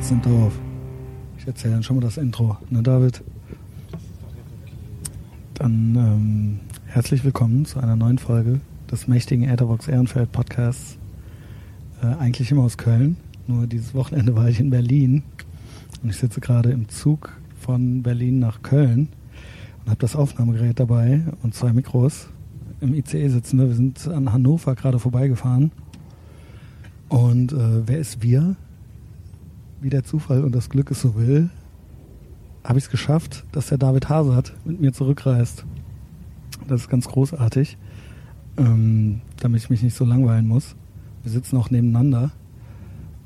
Jetzt nimmt er auf. Ich erzähle dann schon mal das Intro, ne David? Dann ähm, herzlich willkommen zu einer neuen Folge des mächtigen Etherbox Ehrenfeld Podcasts. Äh, eigentlich immer aus Köln, nur dieses Wochenende war ich in Berlin und ich sitze gerade im Zug von Berlin nach Köln und habe das Aufnahmegerät dabei und zwei Mikros. Im ICE sitzen wir, wir sind an Hannover gerade vorbeigefahren. Und äh, wer ist wir? Wie der Zufall und das Glück es so will, habe ich es geschafft, dass der David Hasert mit mir zurückreist. Das ist ganz großartig, ähm, damit ich mich nicht so langweilen muss. Wir sitzen auch nebeneinander.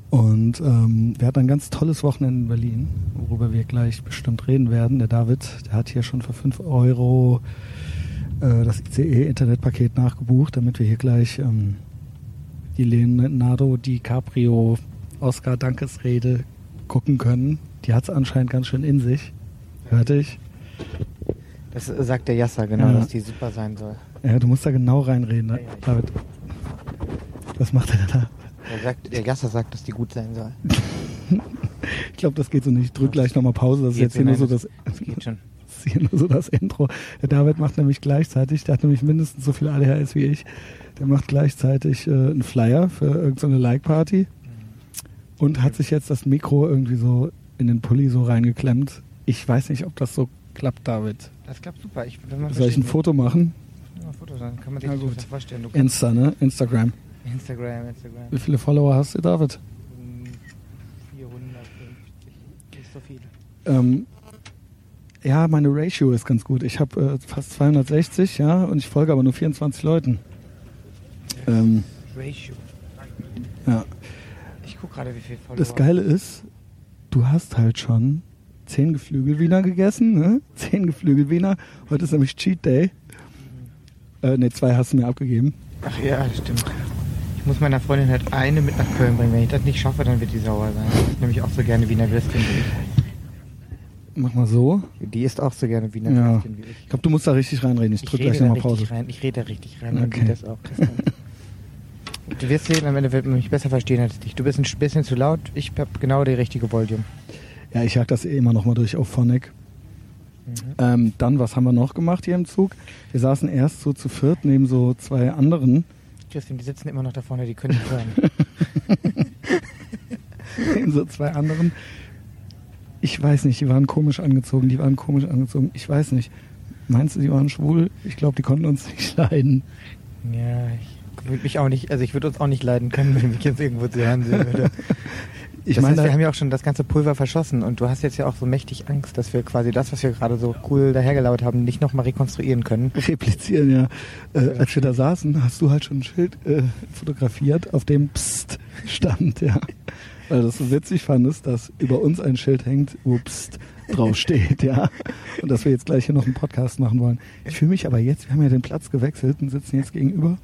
Und ähm, wir hatten ein ganz tolles Wochenende in Berlin, worüber wir gleich bestimmt reden werden. Der David, der hat hier schon für 5 Euro äh, das ICE-Internetpaket nachgebucht, damit wir hier gleich ähm, die Leonardo DiCaprio Oscar Dankesrede gucken können. Die hat es anscheinend ganz schön in sich. Hörte ich. Das sagt der Yasser, genau, Ja. dass die super sein soll. Ja, du musst da genau reinreden, ne? Ja, ja. Was macht er da? Der, sagt, der Yasser sagt, dass die gut sein soll. Ich glaube, das geht so nicht. Ich drück gleich nochmal Pause. Das ist jetzt hier nur so das, Das geht schon. das ist hier nur so das Intro. Der David macht nämlich gleichzeitig, der hat nämlich mindestens so viel ADHS wie ich. Der macht gleichzeitig äh, einen Flyer für irgendeine Like-Party und hat sich jetzt das Mikro irgendwie so in den Pulli so reingeklemmt. Ich weiß nicht, ob das so klappt, David. Das klappt super. Ich, wenn man Soll ich ein Foto machen? Ja, ein Foto, dann kann man sich Na gut. vorstellen. Insta, ne? Instagram. Instagram, Instagram. Wie viele Follower hast du, David? Hm, 450. Nicht so viele. Ähm, ja, meine Ratio ist ganz gut. Ich habe äh, fast 260, ja, und ich folge aber nur 24 Leuten. Ähm, Ratio. Ich guck gerade, wie viel Follower. Das Geile ist, du hast halt schon 10 Geflügelwiener gegessen, ne? 10 Geflügelwiener. Heute ist nämlich Cheat Day. Äh, ne, zwei hast du mir abgegeben. Ach ja, das stimmt. Ich muss meiner Freundin halt eine mit nach Köln bringen. Wenn ich das nicht schaffe, dann wird die sauer sein. Die isst nämlich auch so gerne Wiener Würstchen wie Mach mal so. ich. Die isst auch so gerne Wiener Ja. Würstchen wie ich. Ich glaube, du musst da richtig reinreden. Ich Ich drück rede gleich nochmal Pause. rein. Ich rede da richtig rein. Und Okay. die das auch. Du wirst sehen, am Ende wird man mich besser verstehen als dich. Du bist ein bisschen zu laut. Ich habe genau die richtige Volume. Ja, ich jag das eh immer nochmal durch auf Phonic. Mhm. Ähm, dann, was haben wir noch gemacht hier im Zug? Wir saßen erst so zu viert neben so zwei anderen. Justin, die sitzen immer noch da vorne, die können nicht hören. neben so zwei anderen. Ich weiß nicht, die waren komisch angezogen, die waren komisch angezogen. Ich weiß nicht. Meinst du, die waren schwul? Ich glaube, die konnten uns nicht leiden. ja, ich würde mich auch nicht, also ich würde uns auch nicht leiden können, wenn ich mich jetzt irgendwo zu hören sehen würde. Ich das meine, heißt, wir haben ja auch schon das ganze Pulver verschossen und du hast jetzt ja auch so mächtig Angst, dass wir quasi das, was wir gerade so cool dahergelauert haben, nicht nochmal rekonstruieren können. replizieren, ja. Äh, als wir da saßen, hast du halt schon ein Schild äh, fotografiert, auf dem Psst stand, ja. Weil du das so witzig fandest, dass über uns ein Schild hängt, wo Psst draufsteht, ja. Und dass wir jetzt gleich hier noch einen Podcast machen wollen. Ich fühle mich aber jetzt, wir haben ja den Platz gewechselt und sitzen jetzt gegenüber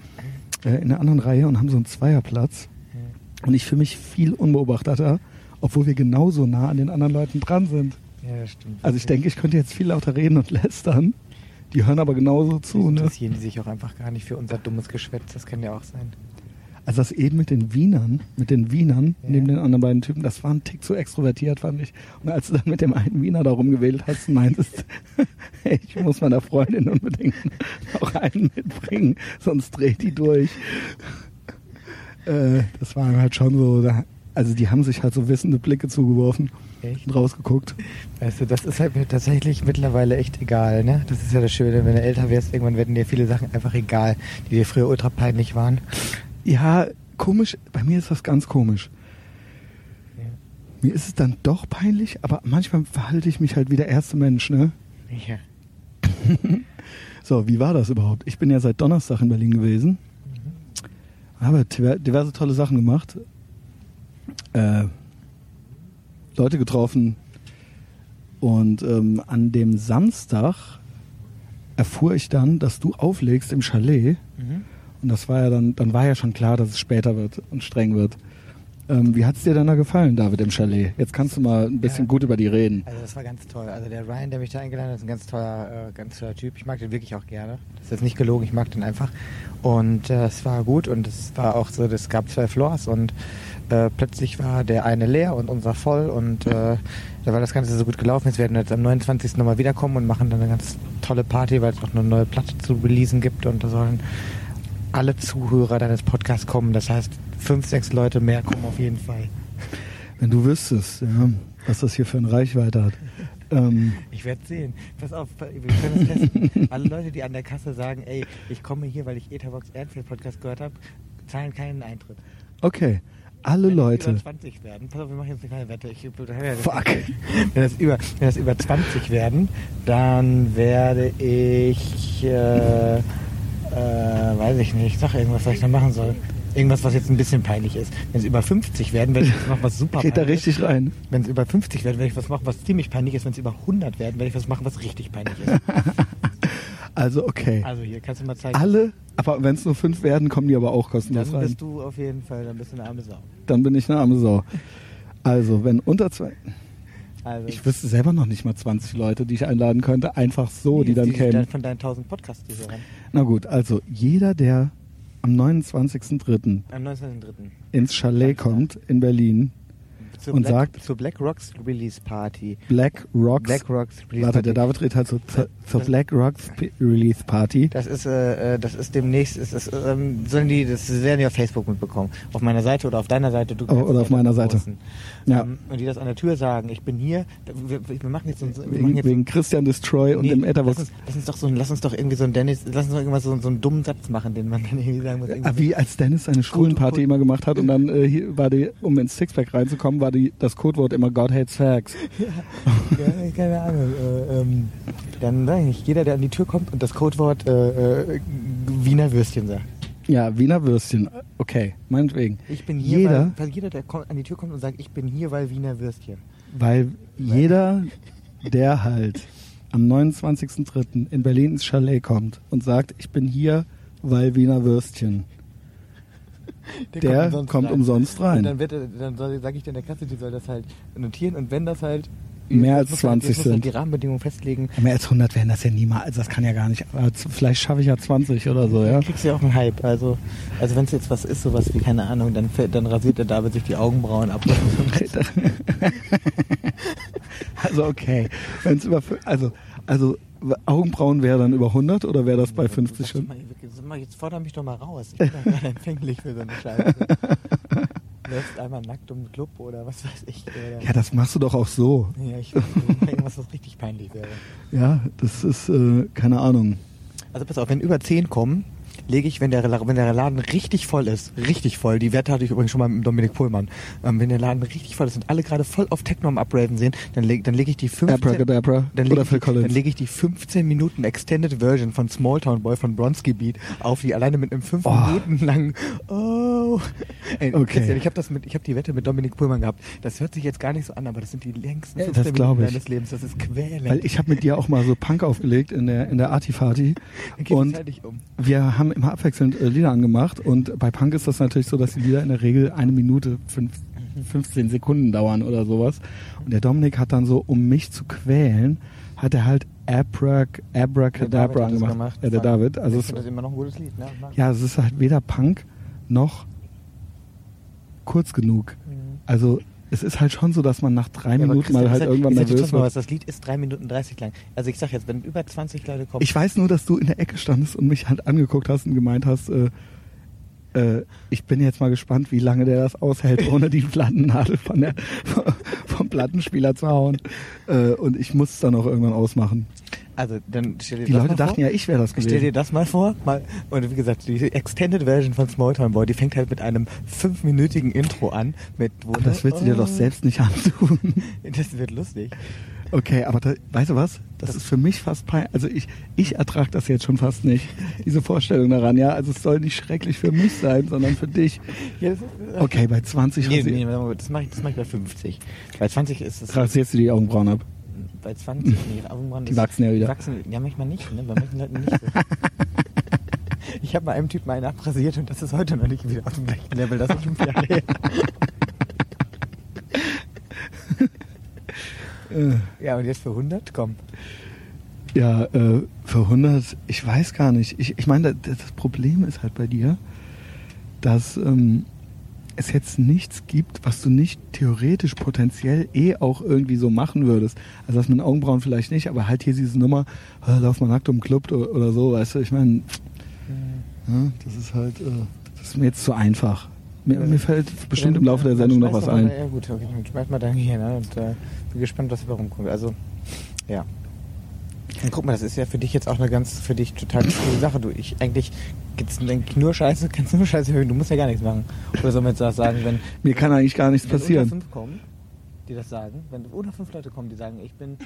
äh, in der anderen Reihe und haben so einen Zweierplatz. Und ich fühle mich viel unbeobachteter, obwohl wir genauso nah an den anderen Leuten dran sind. Ja, stimmt. Also ich denke, ich könnte jetzt viel lauter reden und lästern. Die hören aber genauso zu, ne? interessieren die sich auch einfach gar nicht für unser dummes Geschwätz, das kann ja auch sein. Also das eben mit den Wienern, mit den Wienern, Ja. neben den anderen beiden Typen, das war ein Tick zu extrovertiert, fand ich. Und als du dann mit dem einen Wiener da rumgewählt hast, meintest, hey, ich muss meiner Freundin unbedingt auch einen mitbringen, sonst dreht die durch. Äh, das war halt schon so, da, also die haben sich halt so wissende Blicke zugeworfen Echt? und rausgeguckt. Weißt du, das ist halt mir tatsächlich mittlerweile echt egal, ne? Das ist ja das Schöne, wenn du älter wirst, irgendwann werden dir viele Sachen einfach egal, die dir früher ultra peinlich waren. Ja, komisch, bei mir ist das ganz komisch. Mir ist es dann doch peinlich, aber manchmal verhalte ich mich halt wie der erste Mensch, ne? Ja. So, wie war das überhaupt? Ich bin ja seit Donnerstag in Berlin gewesen. Habe diver- diverse tolle Sachen gemacht. Äh, Leute getroffen. Und ähm, an dem Samstag erfuhr ich dann, dass du auflegst im Chalet. Mhm. Und das war ja dann, dann war ja schon klar, dass es später wird und streng wird. Ähm, wie hat es dir denn da gefallen, David, im Chalet? Jetzt kannst du mal ein bisschen Ja. gut über die reden. Also das war ganz toll. Also der Ryan, der mich da eingeladen hat, ist ein ganz toller, äh, ganz toller Typ. Ich mag den wirklich auch gerne. Das ist jetzt nicht gelogen, ich mag den einfach. Und äh, es war gut und es war auch so, es gab zwei Floors und äh, plötzlich war der eine leer und unser voll und äh, da war das Ganze so gut gelaufen. Jetzt werden wir jetzt am 29. nochmal wiederkommen und machen dann eine ganz tolle Party, weil es auch eine neue Platte zu releasen gibt und da sollen alle Zuhörer deines Podcasts kommen. Das heißt, fünf, sechs Leute mehr kommen auf jeden Fall. Wenn du wüsstest, ja, was das hier für eine Reichweite hat. Ähm, Ich werde sehen. Pass auf, wir können es testen. Alle Leute, die an der Kasse sagen, ey, ich komme hier, weil ich Etherbox Erdfeld Podcast gehört habe, zahlen keinen Eintritt. okay, alle Wenn Leute. Es über 20 werden. Pass auf, wir machen jetzt eine kleine Wette. Ich, Fuck. Wenn das, über, wenn das über 20 werden, dann werde ich, äh, äh, weiß ich nicht, sag irgendwas, was ich da machen soll. Irgendwas, was jetzt ein bisschen peinlich ist. Wenn es über 50 werden, werde ich jetzt noch was super Geht da richtig rein. Wenn es über 50 werden, werde ich was machen, was ziemlich peinlich ist. Wenn es über 100 werden, werde ich was machen, was richtig peinlich ist. Also okay. Also hier, kannst du mal zeigen. Alle, aber wenn es nur fünf werden, kommen die aber auch kostenlos Dann rein. bist du auf jeden Fall, dann bist du eine arme Sau. Dann bin ich eine arme Sau. Also, wenn unter zwei. Also, Ich wüsste selber noch nicht mal 20 Leute, die ich einladen könnte, einfach so, die dann kämen. Von deinen 1000 Podcast-Zuhörern. Na gut, also jeder, der am 29.03. Am 19.3. ins Chalet kommt in Berlin, Zur Und Black, sagt- zur Black Rocks Release Party. Black Rocks. Black Rocks Release warte, der Party. David redet halt zur, zur Black Rocks P- Release Party. Das ist, äh, äh, das ist demnächst, ist, ist, ähm, sollen die, das werden die auf Facebook mitbekommen. Auf meiner Seite oder auf deiner Seite. Du Oh, oder auf meiner Seite. posten. Ja. Ähm, und die das an der Tür sagen, ich bin hier, wir, wir machen jetzt, wir machen Wegen, jetzt wegen Christian Destroy und Nee, dem lass Etherbox. uns, lass uns doch so, lass uns doch irgendwie so ein Dennis, lass uns doch irgendwas so, so einen dummen Satz machen, den man dann irgendwie sagen muss. Ah, irgendwie Wie als Dennis seine Schwulenparty immer gemacht hat und dann äh, hier war die, um ins Sixpack reinzukommen, war die, das Codewort immer God hates facts. Ja, keine Ahnung. Äh, ähm, dann sag ich nicht, jeder, der an die Tür kommt und das Codewort äh, äh, Wiener Würstchen sagt. Ja, Wiener Würstchen. Okay, meinetwegen. Ich bin hier, Jeder, weil, weil jeder, der kommt, an die Tür kommt und sagt, ich bin hier, weil Wiener Würstchen. weil jeder, der halt am 29.03. in Berlin ins Chalet kommt und sagt, ich bin hier, weil Wiener Würstchen, der kommt umsonst rein. Und dann, wird, er- dann sage ich in der Kasse, die soll das halt notieren und wenn das halt Mehr als jetzt muss halt- 20 jetzt muss halt sind. die Rahmenbedingungen festlegen. Mehr als 100 werden das ja niemals, also das kann ja gar nicht, vielleicht schaffe ich ja 20 oder so, ja. Kriegst du ja auch einen Hype. Also, also wenn es jetzt was ist, sowas wie, keine Ahnung, dann, dann rasiert der David sich die Augenbrauen ab. Also okay, wenn es über, also, also Augenbrauen wäre dann über 100 oder wäre das bei 50 Sag schon? mal, sag mal, Jetzt fordere mich doch mal raus. Ich bin doch gerade empfänglich für so eine Scheiße. Läufst einmal nackt um den Club oder was weiß ich. Oder Ja, das machst du doch auch so. ja, ich weiß nicht, irgendwas, was richtig peinlich wäre. Ja, das ist, äh, keine Ahnung. Also pass auf, wenn über 10 kommen, lege ich, wenn der, wenn der Laden richtig voll ist, richtig voll, die Wette hatte ich übrigens schon mal mit Dominik Pohlmann, ähm, wenn der Laden richtig voll ist und alle gerade voll auf Techno am Upraven sind, dann lege dann leg ich die 15... Abracadabra Dann lege ich, dann lege ich die 15 Minuten Extended Version von Small Town Boy von Bronski Beat auf, die alleine mit einem 5 Oh. Minuten langen Oh. Ey, Okay. Ich habe das mit, ich habe die Wette mit Dominik Pullmann gehabt. Das hört sich jetzt gar nicht so an, aber das sind die längsten Ja, 15 das glaub Minuten deines Lebens. Das ist quälend. Weil ich habe mit dir auch mal so Punk aufgelegt in der, in der Artifati und halt um. wir haben immer abwechselnd äh, Lieder angemacht und bei Punk ist das natürlich so, dass die Lieder in der Regel eine Minute fünf, 15 Sekunden dauern oder sowas. Und der Dominik hat dann so, um mich zu quälen, hat er halt Abrac, Abracadabra angemacht. gemacht. Ja, der David. Also es, das immer noch ein gutes Lied. Ne? Ja, es ist halt weder Punk noch kurz genug. Mhm. Also es ist halt schon so, dass man nach drei Ja, Minuten mal halt irgendwann dir nervös was, wird. das Lied ist 3 Minuten 30 lang. Also ich sag jetzt, wenn über 20 Leute kommen, Ich weiß nur, dass du in der Ecke standest und mich halt angeguckt hast und gemeint hast, äh, äh, ich bin jetzt mal gespannt, wie lange der das aushält, ohne die Plattennadel von der, vom Plattenspieler zu hauen. Äh, und ich muss es dann auch irgendwann ausmachen. Also dann stell dir Die das Leute mal dachten vor. ja, ich wäre das Stell dir gewesen. das mal vor. Mal, und wie gesagt, die Extended Version von Small Town Boy, die fängt halt mit einem fünfminütigen Intro an. Mit, wo Aber das willst du dir doch selbst nicht antun. Das wird lustig. Okay, aber da, weißt du was? Das, Das- ist für mich fast peinlich. Also ich, ich ertrage das jetzt schon fast nicht, diese Vorstellung daran. Ja, also es soll nicht schrecklich für mich sein, sondern für dich. Ja, das ist, Okay, bei 20 Nee, nee, das mache ich, das mach ich bei 50. Bei 20 ist es. rasierst du die Augenbrauen ab. Bei 20, nee, Augenbrauen Die wachsen ja wieder. Die wachsen, ja, manchmal nicht, ne? Bei manchen Leuten nicht so. Ich habe bei einem Typen einen abrasiert und das ist heute noch nicht wieder auf dem gleichen Level. Das ist fünf Jahre her. Ja, und jetzt für 100? Komm. Ja, äh, für 100, ich weiß gar nicht. Ich, ich meine, das, das Problem ist halt bei dir, dass ähm, es jetzt nichts gibt, was du nicht theoretisch potenziell eh auch irgendwie so machen würdest. Also das mit den Augenbrauen vielleicht nicht, aber halt hier diese Nummer, äh, lauf mal nackt um Club oder, so, weißt du, ich meine, ja, das ist halt, äh, das ist mir jetzt zu einfach. Mir, mir fällt bestimmt im Laufe der Sendung noch was ein. Ja gut, okay, schmeiß mal dein Gehirn an und äh, bin gespannt, was dabei rumkommt. Also, ja. Und guck mal, das ist ja für dich jetzt auch eine ganz, für dich total coole Sache. Du, ich eigentlich gibt's eigentlich nur Scheiße, kannst nur Scheiße hören. Du musst ja gar nichts machen. Oder soll man jetzt sagen, wenn Mir kann eigentlich gar nichts wenn passieren. unter fünf kommen, die das sagen, wenn unter fünf Leute kommen, die sagen, ich bin,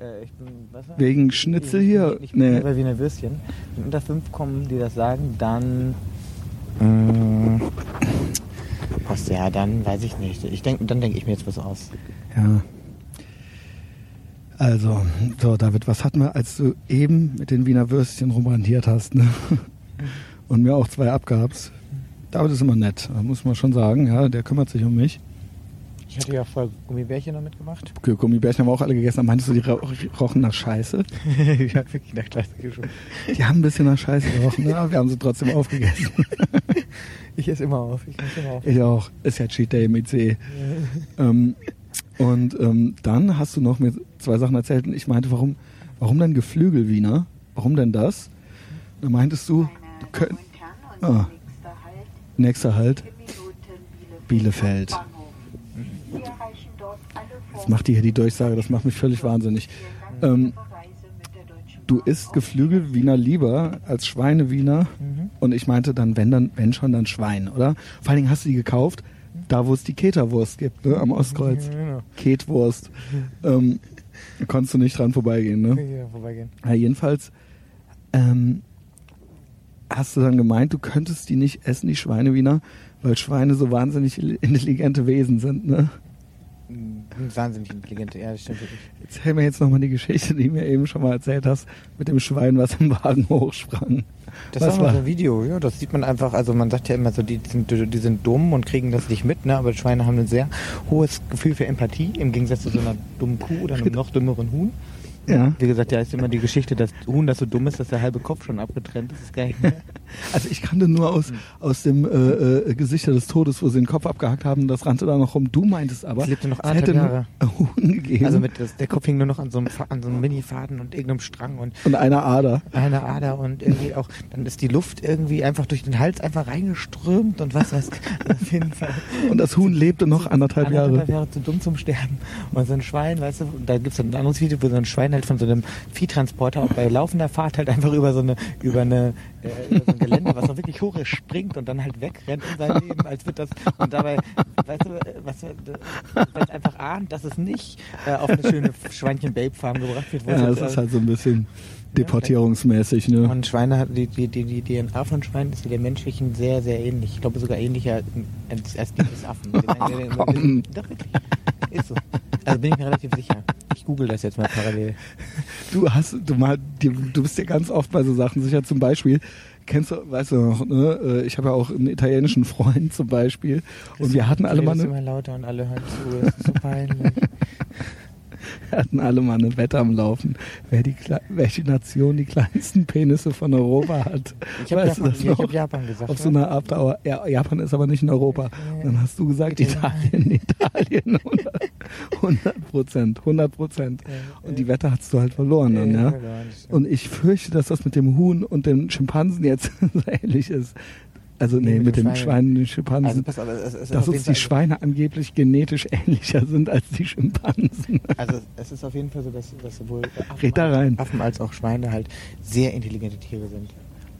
äh, ich bin, was war? Wegen Schnitzel hier? Nicht, Nee. nicht bei Wiener Würstchen. Wenn unter fünf kommen, die das sagen, dann, mh, was, ja, dann weiß ich nicht. Ich denk, dann denke ich mir jetzt was aus. Ja. Also, so David, was hatten wir, als du eben mit den Wiener Würstchen rumrandiert hast, ne? Und mir auch zwei abgabst. David ist immer nett, muss man schon sagen, ja, der kümmert sich um mich. Ich hatte ja voll Gummibärchen noch mitgemacht. Okay, Gummibärchen haben wir auch alle gegessen. Aber meintest du, die ro- rochen nach Scheiße? ich habe wirklich nach Klasse geschoben. Die haben ein bisschen nach Scheiße gerochen, ne? aber wir haben sie trotzdem aufgegessen. Ich esse immer auf. Ich esse immer auf. Ich auch. Ist ja Cheat Day im IC. Ähm, und ähm, dann hast du noch mir zwei Sachen erzählt und ich meinte, warum, warum denn Geflügelwiener? Warum denn das? Da meintest du, du könnt, Ah. nächster Halt, Bielefeld. Das macht die hier die Durchsage, das macht mich völlig wahnsinnig. Ähm, du isst Geflügelwiener lieber als Schweinewiener Mhm. und ich meinte dann, wenn dann, wenn schon, dann Schwein, oder? Vor allen Dingen hast du die gekauft, da wo es die Keterwurst gibt, ne, am Ostkreuz. Genau. Ketwurst. Ähm, konntest du nicht dran vorbeigehen, ne? Hier vorbeigehen. Ja, jedenfalls ähm, hast du dann gemeint, du könntest die nicht essen, die Schweinewiener, weil Schweine so wahnsinnig intelligente Wesen sind, ne? Wahnsinnig intelligent. Ja, das stimmt wirklich. Erzähl mir jetzt nochmal die Geschichte, die du mir eben schon mal erzählt hast, mit dem Schwein, was im Wagen hochsprang. Das Was war mal war? so ein Video, ja, das sieht man einfach, also man sagt ja immer so, die sind, die sind dumm und kriegen das nicht mit, ne? aber Schweine haben ein sehr hohes Gefühl für Empathie, im Gegensatz zu so einer dummen Kuh oder einem noch dümmeren Huhn. Ja. Wie gesagt, ja, ist immer die Geschichte, dass Huhn, das so dumm ist, dass der halbe Kopf schon abgetrennt ist. ist mehr. Also ich kannte nur aus, aus dem äh, äh, Gesichter des Todes, wo sie den Kopf abgehackt haben, das rannte da noch rum. Du meintest aber, Es lebte noch es hätte anderthalb ein Huhn gegeben Also mit das, der Kopf hing nur noch an so einem, an so einem Mini-Faden und irgendeinem Strang und und einer Ader. eine Ader und irgendwie auch, dann ist die Luft irgendwie einfach durch den Hals einfach reingeströmt und was weiß auf jeden Fall. Und das Huhn lebte noch anderthalb Jahre. Anderthalb Jahre zu dumm zum Sterben. Und so ein Schwein, weißt du, da gibt es ein anderes Video, wo so ein Schwein halt von so einem Viehtransporter und bei laufender Fahrt halt einfach über so eine, über eine, äh, über so ein Gelände, was noch wirklich hoch ist, springt und dann halt wegrennt in sein Leben, als wird das, und dabei, weißt du, äh, was, äh, was einfach ahnt, dass es nicht äh, auf eine schöne Schweinchen-Babe-Farm gebracht wird. Ja, das jetzt, ist halt so ein bisschen deportierungsmäßig, ne? und Schweine, hat- die, die, die, DNA von Schweinen ist der menschlichen sehr, sehr ähnlich. Ich glaube sogar ähnlicher als, die des Affen. Doch, wirklich. Ist so. Also bin ich mir relativ sicher. Ich google das jetzt mal parallel. Du hast, du mal, du, bist ja ganz oft bei so Sachen sicher. Zum Beispiel, kennst du, weißt du noch, ne? äh, Ich habe ja auch einen italienischen Freund zum Beispiel. Und wir hatten alle mal eine, immer lauter und alle hören zu. Das ist so peinlich. Wir hatten alle mal eine Wette am Laufen, wer die, welche Nation die kleinsten Penisse von Europa hat. Ich habe Japan, das ich hab? Japan gesagt. Auf so ne? einer Abdauer. Ja, Japan ist aber nicht in Europa. Und dann hast du gesagt, Italien, Italien, 100 Prozent, 100 Prozent. Und die Wette hast du halt verloren dann, ja. Und ich fürchte, dass das mit dem Huhn und den Schimpansen jetzt so ähnlich ist. Also nee, Nee, mit, mit den Schweinen und den also Schimpansen. pass auf, es, es dass uns die Fall- Schweine angeblich genetisch ähnlicher sind als die Schimpansen. Also es ist auf jeden Fall so, dass, dass sowohl Affen, als-. Affen als auch Schweine halt sehr intelligente Tiere sind.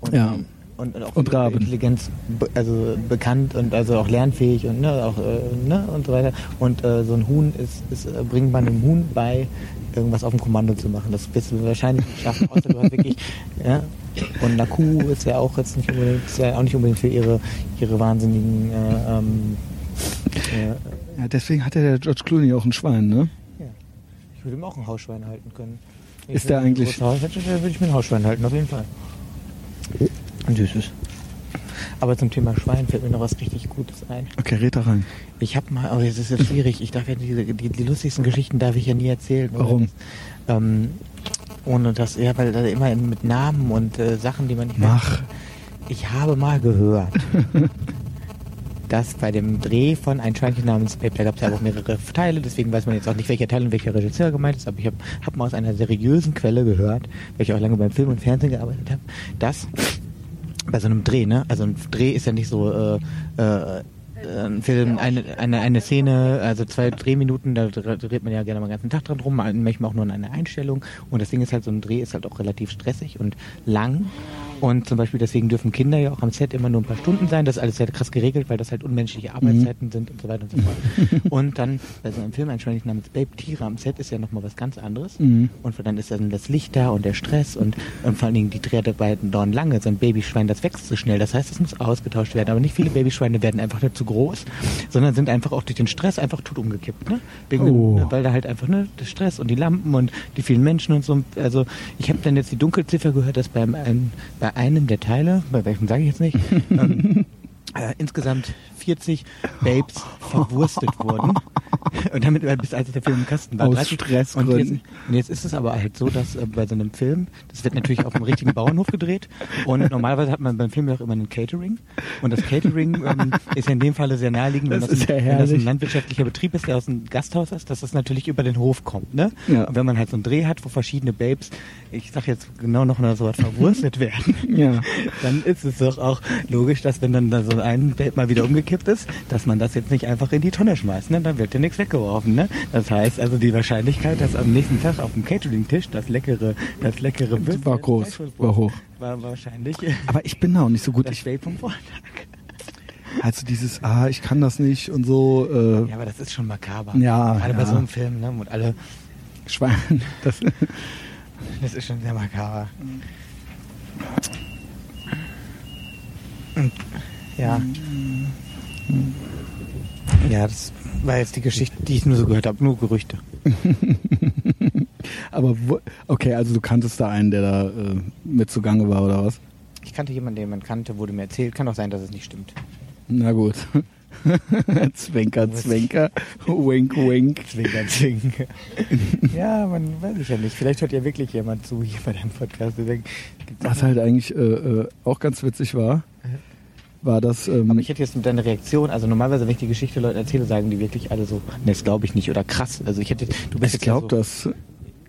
Und, Ja. Und, und auch Und Raben. Intelligenz also bekannt und also auch lernfähig und ne, auch äh, ne und so weiter. Und äh, so ein Huhn ist, ist äh, bringt man einem Huhn bei, irgendwas auf dem Kommando zu machen. Das wirst du wahrscheinlich nicht schaffen, außer du hast wirklich ja. Und Kuh ist ja auch jetzt nicht unbedingt, ist ja auch nicht unbedingt für ihre ihre wahnsinnigen äh, ähm, äh, Ja, deswegen hat ja der George Clooney auch ein Schwein, ne? ja. Ich würde ihm auch ein Hausschwein halten können. Ich Ist der eigentlich- Haus hätte, würde ich mir ein Hausschwein halten, auf jeden Fall. Ein süßes. Aber zum Thema Schwein fällt mir noch was richtig Gutes ein. Okay, red da rein. Ich habe mal, aber jetzt ist jetzt schwierig, ich darf ja diese, die, die lustigsten Geschichten darf ich ja nie erzählen. Warum? Das, ähm, ohne das, ja, weil da immer mit Namen und äh, Sachen, die man nicht Mach. Ich habe mal gehört, dass bei dem Dreh von Ein Schweinchen namens da gab es ja auch mehrere Teile, deswegen weiß man jetzt auch nicht, welcher Teil und welcher Regisseur gemeint ist, aber ich habe hab mal aus einer seriösen Quelle gehört, weil ich auch lange beim Film und Fernsehen gearbeitet habe, dass bei so einem Dreh, ne? Also ein Dreh ist ja nicht so äh, äh, ein Film, eine, eine, eine Szene, also zwei Drehminuten, da dreht man ja gerne mal den ganzen Tag dran rum, manchmal auch nur in einer Einstellung. Und das Ding ist halt, so ein Dreh ist halt auch relativ stressig und lang. Und zum Beispiel deswegen dürfen Kinder ja auch am Set immer nur ein paar Stunden sein. Das ist alles sehr krass geregelt, weil das halt unmenschliche Arbeitszeiten mhm. sind und so weiter und so fort. und dann bei so einem Film, ein Schweinchen namens Babe Tiere am Set ist ja nochmal was ganz anderes. Mhm. Und dann ist dann das Licht da und der Stress und, und vor allen Dingen die Dreharbeiten dauern lange. So ein Babyschwein, das wächst so schnell. Das heißt, es muss ausgetauscht werden. Aber nicht viele Babyschweine werden einfach nicht zu groß, sondern sind einfach auch durch den Stress einfach tot umgekippt. Ne? Wegen oh. dem, weil da halt einfach ne, der Stress und die Lampen und die vielen Menschen und so. Also ich habe dann jetzt die Dunkelziffer gehört, dass beim, ein, bei einem der Teile, bei welchem sage ich jetzt nicht, ähm, äh, insgesamt 40 Babes verwurstet wurden. Und damit bis als der Film im Kasten war. Aus Stressgründen. Und jetzt, und jetzt ist es aber halt so, dass äh, bei so einem Film, das wird natürlich auf einem richtigen Bauernhof gedreht und normalerweise hat man beim Film ja auch immer ein Catering und das Catering ähm, ist ja in dem Falle sehr naheliegend, wenn das, das, ein, wenn das, ein, landwirtschaftlicher Betrieb ist, der aus einem Gasthaus ist, dass das natürlich über den Hof kommt. Ne? Ja. Und wenn man halt so einen Dreh hat, wo verschiedene Babes, ich sag jetzt genau noch so was verwurstet werden, ja. dann ist es doch auch logisch, dass wenn dann da so ein Babe mal wieder umgekippt ist, dass man das jetzt nicht einfach in die Tonne schmeißt. Ne? Dann wird ja nichts weggeworfen. Ne? Das heißt also die Wahrscheinlichkeit, dass am nächsten Tag auf dem Catering-Tisch das leckere, das leckere Bild war groß, war hoch. War wahrscheinlich. Aber ich bin da auch nicht so gut. Das ich vom Vortag. Also dieses, ah, ich kann das nicht und so. Äh, ja, aber das ist schon makaber. Ja. Gerade ja. bei so einem Film, ne? Und alle Schweine. Das, das ist schon sehr makaber. Ja. Ja, das war jetzt die Geschichte, die ich nur so gehört habe, nur Gerüchte. Aber wo, okay, also du kanntest da einen, der da äh, mit zugange war oder was? Ich kannte jemanden, den man kannte, wurde mir erzählt. Kann auch sein, dass es nicht stimmt. Na gut. zwinker, zwinker, wink, wink. Zwinker, zwinker. ja, man weiß es ja nicht. Vielleicht hört ja wirklich jemand zu hier bei deinem Podcast. Was halt eigentlich äh, äh, auch ganz witzig war, war das. Ähm Aber ich hätte jetzt mit deiner Reaktion, also normalerweise, wenn ich die Geschichte Leuten erzähle, sagen die wirklich alle so, ne, das glaube ich nicht oder krass. Also ich hätte, du bist ich glaube ja so, das.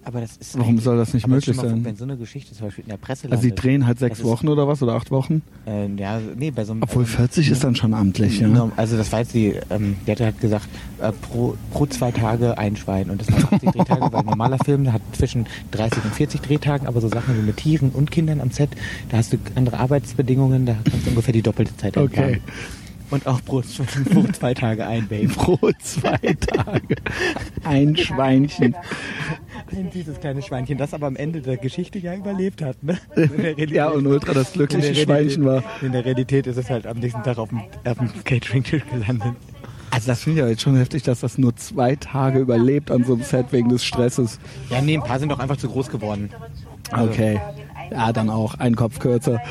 Aber das ist Warum soll das nicht möglich sein? Wenn so eine Geschichte zum Beispiel in der Presse landet, Also sie drehen halt sechs Wochen oder was oder acht Wochen? Äh, ja, nee, bei so einem. Obwohl 40 also, ist dann schon amtlich, ja. Also das war jetzt die, ähm, die hatte halt gesagt, äh, pro, pro zwei Tage ein Schwein. Und das waren 80 Drehtage, weil ein normaler Film hat zwischen 30 und 40 Drehtagen, aber so Sachen wie mit Tieren und Kindern am Set, da hast du andere Arbeitsbedingungen, da kannst du ungefähr die doppelte Zeit Okay. Und auch pro, pro zwei Tage ein Baby. Pro zwei Tage ein Schweinchen. Ein süßes kleines Schweinchen, das aber am Ende der Geschichte ja überlebt hat. Ne? ja, und ultra das glückliche Schweinchen war. In der Realität ist es halt am nächsten Tag auf dem, auf dem Catering-Tisch gelandet. Also das finde ich ja jetzt schon heftig, dass das nur zwei Tage überlebt an so einem Set wegen des Stresses. Ja, nee, ein paar sind doch einfach zu groß geworden. Also, okay. Ja, dann auch ein Kopf kürzer.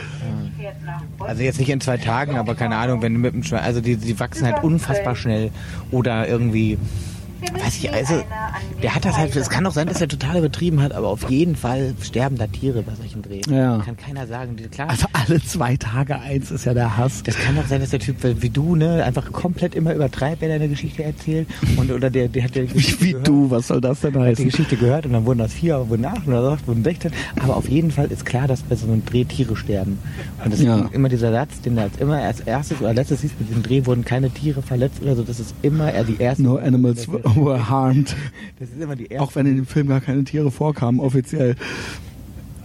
Also jetzt nicht in zwei Tagen, aber keine Ahnung, wenn du mit dem Schwein, also die, die wachsen halt unfassbar schnell oder irgendwie Weiß ich, also, der hat das halt, es kann auch sein, dass er total übertrieben hat, aber auf jeden Fall sterben da Tiere bei solchen Drehen. Ja. Kann keiner sagen. Klar, also alle zwei Tage eins ist ja der Hass. Das kann auch sein, dass der Typ wie du, ne, einfach komplett immer übertreibt, wenn er eine Geschichte erzählt. Und, oder der, der hat der Wie, wie du, was soll das denn heißen? Hat die Geschichte gehört und dann wurden das vier, wurden acht oder acht, wurden 16. Aber auf jeden Fall ist klar, dass bei so einem Dreh Tiere sterben. Und das ja. ist immer dieser Satz, den er als immer als erstes oder letztes siehst, mit dem Dreh wurden keine Tiere verletzt oder so. Das ist immer er die erste. No animals were harmed. Das ist immer die erste. Auch wenn in dem Film gar keine Tiere vorkamen, offiziell.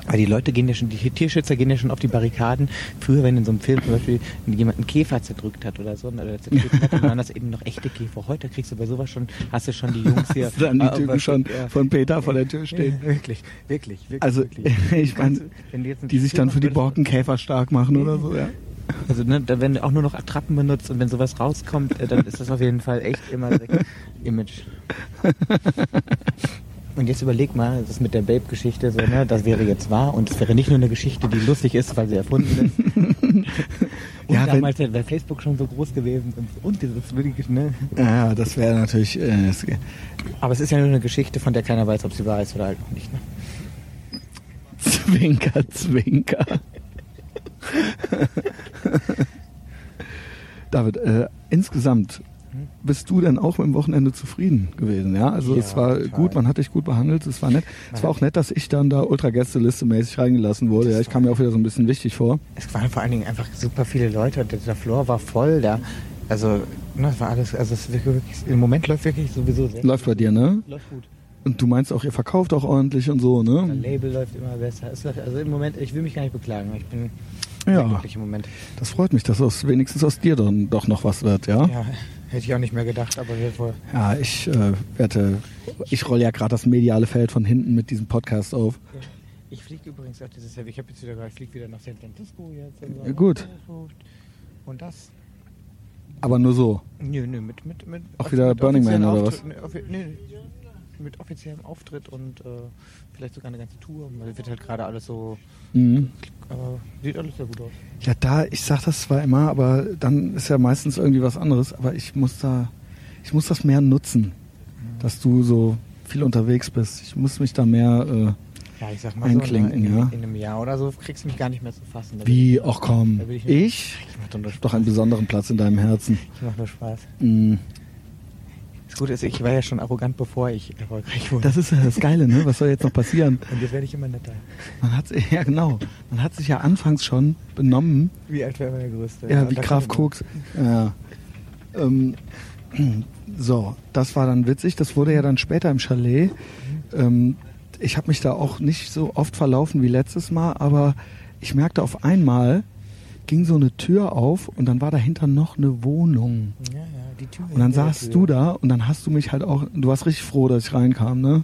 Aber die Leute gehen ja schon, die Tierschützer gehen ja schon auf die Barrikaden. Früher, wenn in so einem Film zum Beispiel jemand einen Käfer zerdrückt hat oder so, oder zerdrückt hat, dann waren das eben noch echte Käfer. Heute kriegst du bei sowas schon, hast du schon die Jungs hier. Hast du dann die äh, Typen schon ja. von Peter vor der Tür stehen. Ja, wirklich, wirklich, wirklich. Also, wirklich. ich meine, die sich dann für die Borkenkäfer stark machen oder so, ja. Also ne, da werden auch nur noch Attrappen benutzt und wenn sowas rauskommt, äh, dann ist das auf jeden Fall echt immer Image. Und jetzt überleg mal, das mit der Babe-Geschichte, so, ne, das wäre jetzt wahr und es wäre nicht nur eine Geschichte, die lustig ist, weil sie erfunden ist. und ja, damals wäre Facebook schon so groß gewesen und, und dieses wirklich, ne? Ja, das wäre natürlich. Äh, Aber es ist ja nur eine Geschichte, von der keiner weiß, ob sie wahr ist oder halt noch nicht, ne? Zwinker, zwinker. David, äh, insgesamt bist du denn auch im Wochenende zufrieden gewesen? Ja, also Ja, es war total. gut, man hat dich gut behandelt, es war nett. Es war auch nett, dass ich dann da Ultra-Gästeliste mäßig reingelassen wurde. Ja, ich kam mir auch wieder so ein bisschen wichtig vor. Es waren vor allen Dingen einfach super viele Leute und der, Floor war voll da. Also, ne, es war alles, also es ist wirklich, im Moment läuft wirklich sowieso sehr Läuft bei dir, ne? Läuft gut. Und du meinst auch, ihr verkauft auch ordentlich und so, Das ne? Label läuft immer besser. Es läuft, also im Moment, ich will mich gar nicht beklagen. Ich bin Ja. glücklich im Moment. Das freut mich, dass aus, wenigstens aus dir dann doch noch was wird, ja? Ja, hätte ich auch nicht mehr gedacht, aber wird wohl. Ja, ich äh, werde, ich rolle ja gerade das mediale Feld von hinten mit diesem Podcast auf. Ich fliege übrigens auch dieses Jahr, ich habe jetzt wieder gerade, ich fliege wieder nach San Francisco jetzt. Ja, gut. Und das? Aber nur so. Nö, nö, mit, mit, mit Auch wieder Burning Man, oder Nee, offi nee, mit offiziellem Auftritt und äh, vielleicht sogar eine ganze Tour, weil es wird halt gerade alles so, Mhm. aber sieht alles sehr gut aus. Ja, da, ich sag das zwar immer, aber dann ist ja meistens irgendwie was anderes, aber ich muss da, ich muss das mehr nutzen, dass du so viel unterwegs bist. Ich muss mich da mehr, Ja, ich sag mal Einklinken, so, in, ja. in einem Jahr oder so kriegst du mich gar nicht mehr zu fassen. Da äh, wie, ach komm, ich, ich? Ich mach doch Doch einen besonderen Platz in deinem Herzen. Ich mach nur Spaß. Mhm. Das Gute ist, ich war ja schon arrogant, bevor ich erfolgreich wurde. Das ist ja das Geile, ne? Was soll jetzt noch passieren? und jetzt werde ich immer netter. Man hat, ja genau, man hat sich ja anfangs schon benommen, Wie alt wäre der Größte? Ja, Und wie Graf Koks. Ja. Ähm, so, das war dann witzig. Das wurde ja dann später im Chalet. Ähm, ich habe mich da auch nicht so oft verlaufen wie letztes Mal, aber ich merkte auf einmal ging so eine Tür auf und dann war dahinter noch eine Wohnung. Ja, ja. Und dann saßt du da und dann hast du mich halt auch, du warst richtig froh, dass ich reinkam, ne?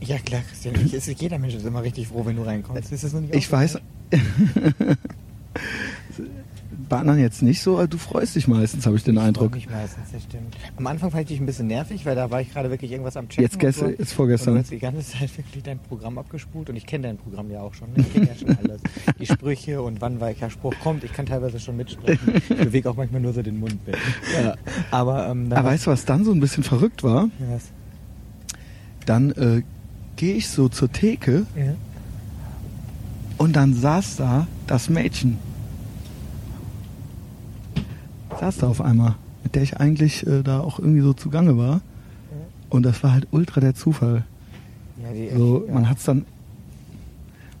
Ja, klar, Christian. Jeder Mensch ist immer richtig froh, wenn du reinkommst. Ich weiß? bei anderen jetzt nicht so, du freust dich meistens, habe ich den Eindruck. Ich meistens, das stimmt. Am Anfang fand ich dich ein bisschen nervig, weil da war ich gerade wirklich irgendwas am Checken. Jetzt gestern- so. jetzt vorgestern. Und du hast die ganze Zeit wirklich dein Programm abgespult und ich kenne dein Programm ja auch schon. Ne? Ich kenne ja schon alles. Die Sprüche und wann welcher Spruch kommt. Ich kann teilweise schon mitsprechen. Ich bewege auch manchmal nur so den Mund. Ja. Aber, ähm, Aber weißt du, was dann so ein bisschen verrückt war? Was? Dann äh, gehe ich so zur Theke Ja. und dann saß da das Mädchen. Saß da auf einmal, mit der ich eigentlich äh, da auch irgendwie so zugange war. Und das war halt ultra der Zufall. Ja, die, So, ja. man hat's dann,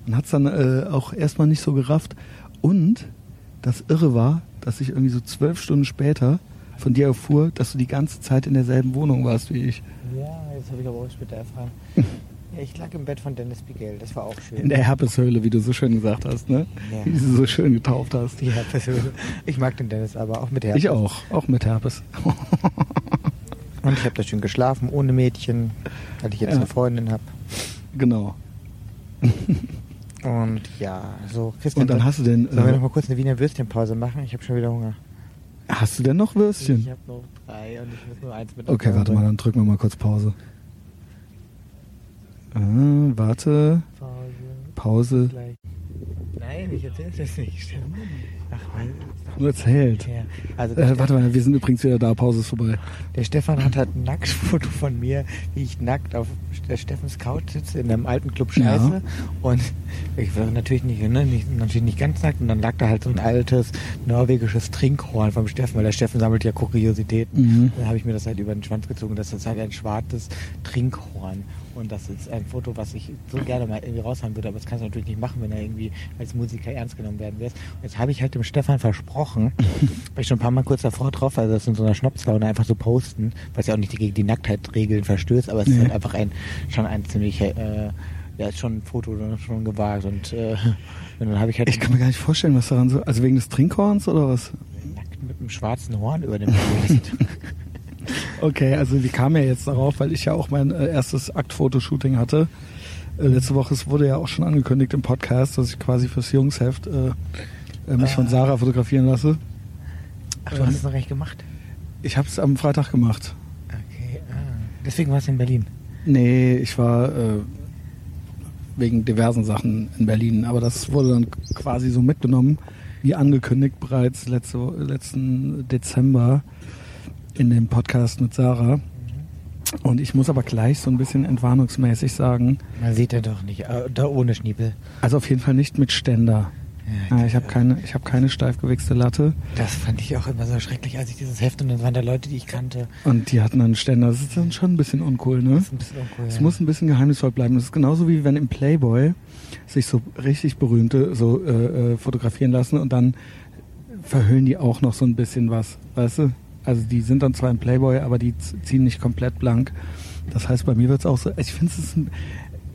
man hat's dann äh, auch erstmal nicht so gerafft. Und das Irre war, dass ich irgendwie so zwölf Stunden später von dir erfuhr, dass du die ganze Zeit in derselben Wohnung warst wie ich. Ja, jetzt habe ich aber auch später erfahren. ja, ich lag im Bett von Dennis Bigel, das war auch schön. In der Herpeshöhle, wie du so schön gesagt hast, ne? Ja. Wie du sie so schön getauft hast. Die Herpeshöhle. Ich mag den Dennis aber auch mit Herpes. Ich auch, auch mit Herpes. Und ich habe da schön geschlafen, ohne Mädchen, weil ich jetzt Ja. eine Freundin habe. genau. Und ja, so, Christian, Und dann hast du denn, Sollen wir äh, noch mal kurz eine Wiener Würstchenpause machen? Ich habe schon wieder Hunger. hast du denn noch Würstchen? Ich habe noch drei und ich muss nur eins mit Okay, warte mal, dann drücken wir mal kurz Pause. Äh, warte, Pause. Pause. Nein, ich erzähl's jetzt nicht. Ach, weil, Nur erzählt. ja. Also Äh, warte mal, wir sind übrigens wieder da, Pause ist vorbei. der Stefan hat halt ein Nacktfoto von mir, wie ich nackt auf der Steffens Couch sitze in einem alten Club Ja. Scheiße. Und ich war natürlich nicht, ne, nicht, natürlich nicht ganz nackt. Und dann lag da halt so ein altes norwegisches Trinkhorn vom Steffen, weil der Steffen sammelt ja Kuriositäten. Mhm. Dann habe ich mir das halt über den Schwanz gezogen. Das ist halt ein schwarzes Trinkhorn. Und das ist ein Foto, was ich so gerne mal irgendwie raushauen würde. Aber das kannst du natürlich nicht machen, wenn er irgendwie als Musiker ernst genommen werden. Und jetzt habe ich halt dem Stefan versprochen, weil ich schon ein paar Mal kurz davor drauf war, das in so einer Schnapslaune einfach so posten, was ja auch nicht gegen die Nacktheitsregeln verstößt, aber es ist Nee. halt einfach ein, schon ein ziemlich, äh, ja, ist schon ein Foto ne, schon gewagt. Und, äh, und dann habe ich halt Ich kann mir gar nicht vorstellen, was daran so. Also wegen des Trinkhorns oder was? nackt mit einem schwarzen Horn über dem Gesicht. Okay, also wir kamen ja jetzt darauf, weil ich ja auch mein äh, erstes Aktfotoshooting hatte. Äh, letzte Woche, es wurde ja auch schon angekündigt im Podcast, dass ich quasi fürs Jungsheft äh, äh, mich von Ah. Sarah fotografieren lasse. Ach, du hast es noch recht gemacht? Ich habe es am Freitag gemacht. Okay, ah. Deswegen warst du in Berlin. Nee, ich war äh, wegen diversen Sachen in Berlin, aber das wurde dann quasi so mitgenommen, wie angekündigt bereits letzte, letzten Dezember in dem Podcast mit Sarah. Und ich muss aber gleich so ein bisschen entwarnungsmäßig sagen, Man sieht ja doch nicht. Äh, da ohne Schniepel. also auf jeden Fall nicht mit Ständer. Ja, ich habe keine, ich hab keine steif gewichste Latte. Das fand ich auch immer so schrecklich, als ich dieses Heft und dann waren da Leute, die ich kannte. Und die hatten einen Ständer. Das ist dann schon ein bisschen uncool, ne? Das ist ein bisschen uncool. Es ja. muss ein bisschen geheimnisvoll bleiben. Das ist genauso wie wenn im Playboy sich so richtig berühmte so äh, äh, fotografieren lassen und dann verhüllen die auch noch so ein bisschen was, weißt du? Also die sind dann zwar im Playboy, aber die ziehen nicht komplett blank. Das heißt, bei mir wird es auch so. Ich finde es ein,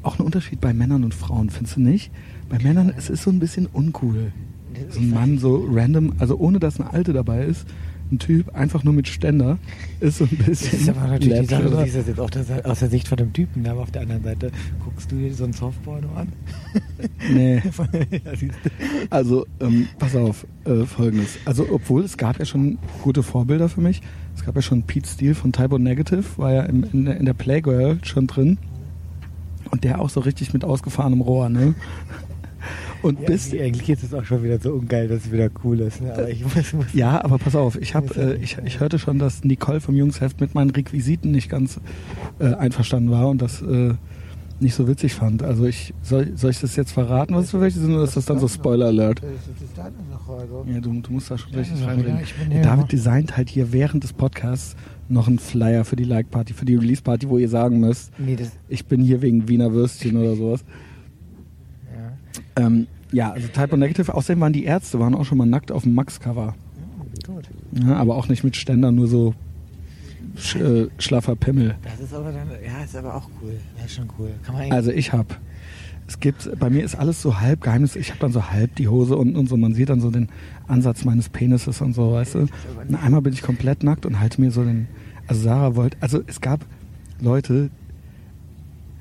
auch ein Unterschied bei Männern und Frauen, findest du nicht? Bei Männern es ist so ein bisschen uncool. So ein Mann so random, also ohne dass eine Alte dabei ist, ein Typ einfach nur mit Ständer, ist so ein Das bisschen. ist aber natürlich die Sache, du siehst das jetzt auch das aus der Sicht von dem Typen, ne? aber auf der anderen Seite guckst du dir so ein Softporno an. Nee. Also, ähm, pass auf, äh, folgendes. Also, obwohl es gab ja schon gute Vorbilder für mich. Es gab ja schon Pete Steele von Typo Negative, war ja in, der- in der Playgirl schon drin. Und der auch so richtig mit ausgefahrenem Rohr, ne? Und Ja, bis. wie- eigentlich ist es auch schon wieder so ungeil, dass es wieder cool ist. Ne? Aber ich muss, muss Ja, aber pass auf, ich, hab, Ist ja äh, ich, ich hörte schon, dass Nicole vom Jungsheft mit meinen Requisiten nicht ganz äh, einverstanden war und das äh, nicht so witzig fand. Also ich soll, soll ich das jetzt verraten, was für welche sind, oder ist das dann so Spoiler Alert? Also. Ja, du, du musst da schon richtig reinreden. ja, David designt halt hier während des Podcasts noch einen Flyer für die Like-Party, für die Release-Party, wo ihr sagen müsst, Nee, ich bin hier wegen Wiener Würstchen oder sowas. ja. Ähm, ja, also Typo Negative. Außerdem waren die Ärzte, waren auch schon mal nackt auf dem Max-Cover. Ja, aber auch nicht mit Ständern, nur so sch, äh, schlaffer Pimmel. Das ist aber dann, ja, ist aber auch cool. Das ist schon cool. Also ich hab, es gibt, bei mir ist alles so halb Geheimnis. Ich habe dann so halb die Hose unten und so. Man sieht dann so den Ansatz meines Penises und so, weißt du. Und einmal bin ich komplett nackt und halte mir so den, also Sarah wollte, also es gab Leute,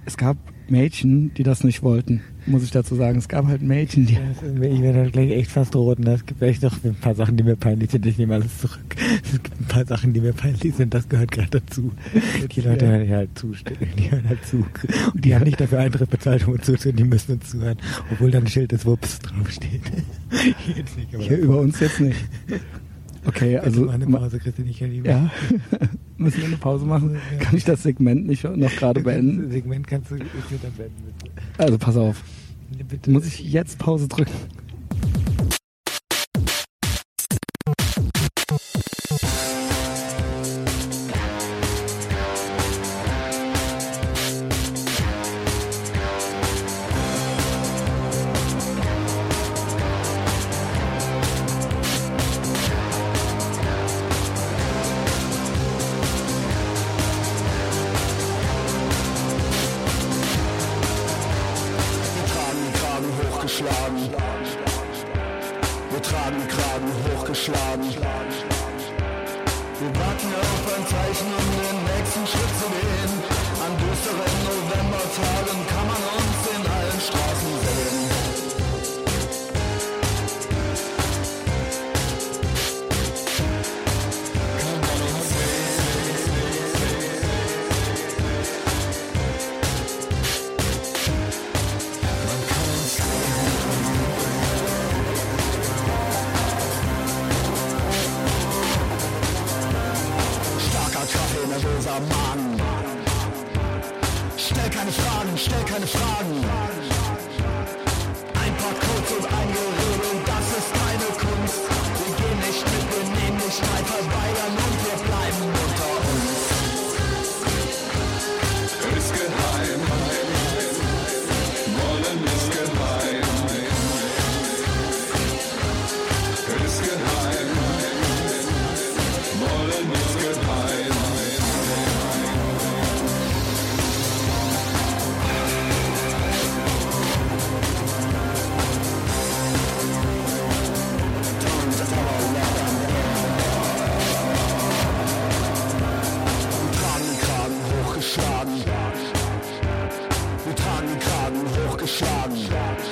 es gab Mädchen, die das nicht wollten, muss ich dazu sagen. Es gab halt Mädchen, die, Ich werde gleich echt fast rot. Ne? Es gibt echt noch ein paar Sachen, die mir peinlich sind. Ich nehme alles zurück. Es gibt ein paar Sachen, die mir peinlich sind. Das gehört gerade dazu. Die Leute hören halt zustimmen. Die hören halt zu. Und die haben nicht dafür Eintritt bezahlt, um uns zuzuhören. Die müssen uns zuhören. Obwohl da ein Schild des Wups draufsteht. Hier über uns jetzt nicht. Okay, Also eine ma- Pause, Christian, ich liebe. ja, müssen wir eine Pause machen? Kann ich das Segment nicht noch gerade Das beenden? Segment kannst du wieder beenden, bitte. Also pass auf, bitte. muss ich jetzt Pause drücken? Shock. a.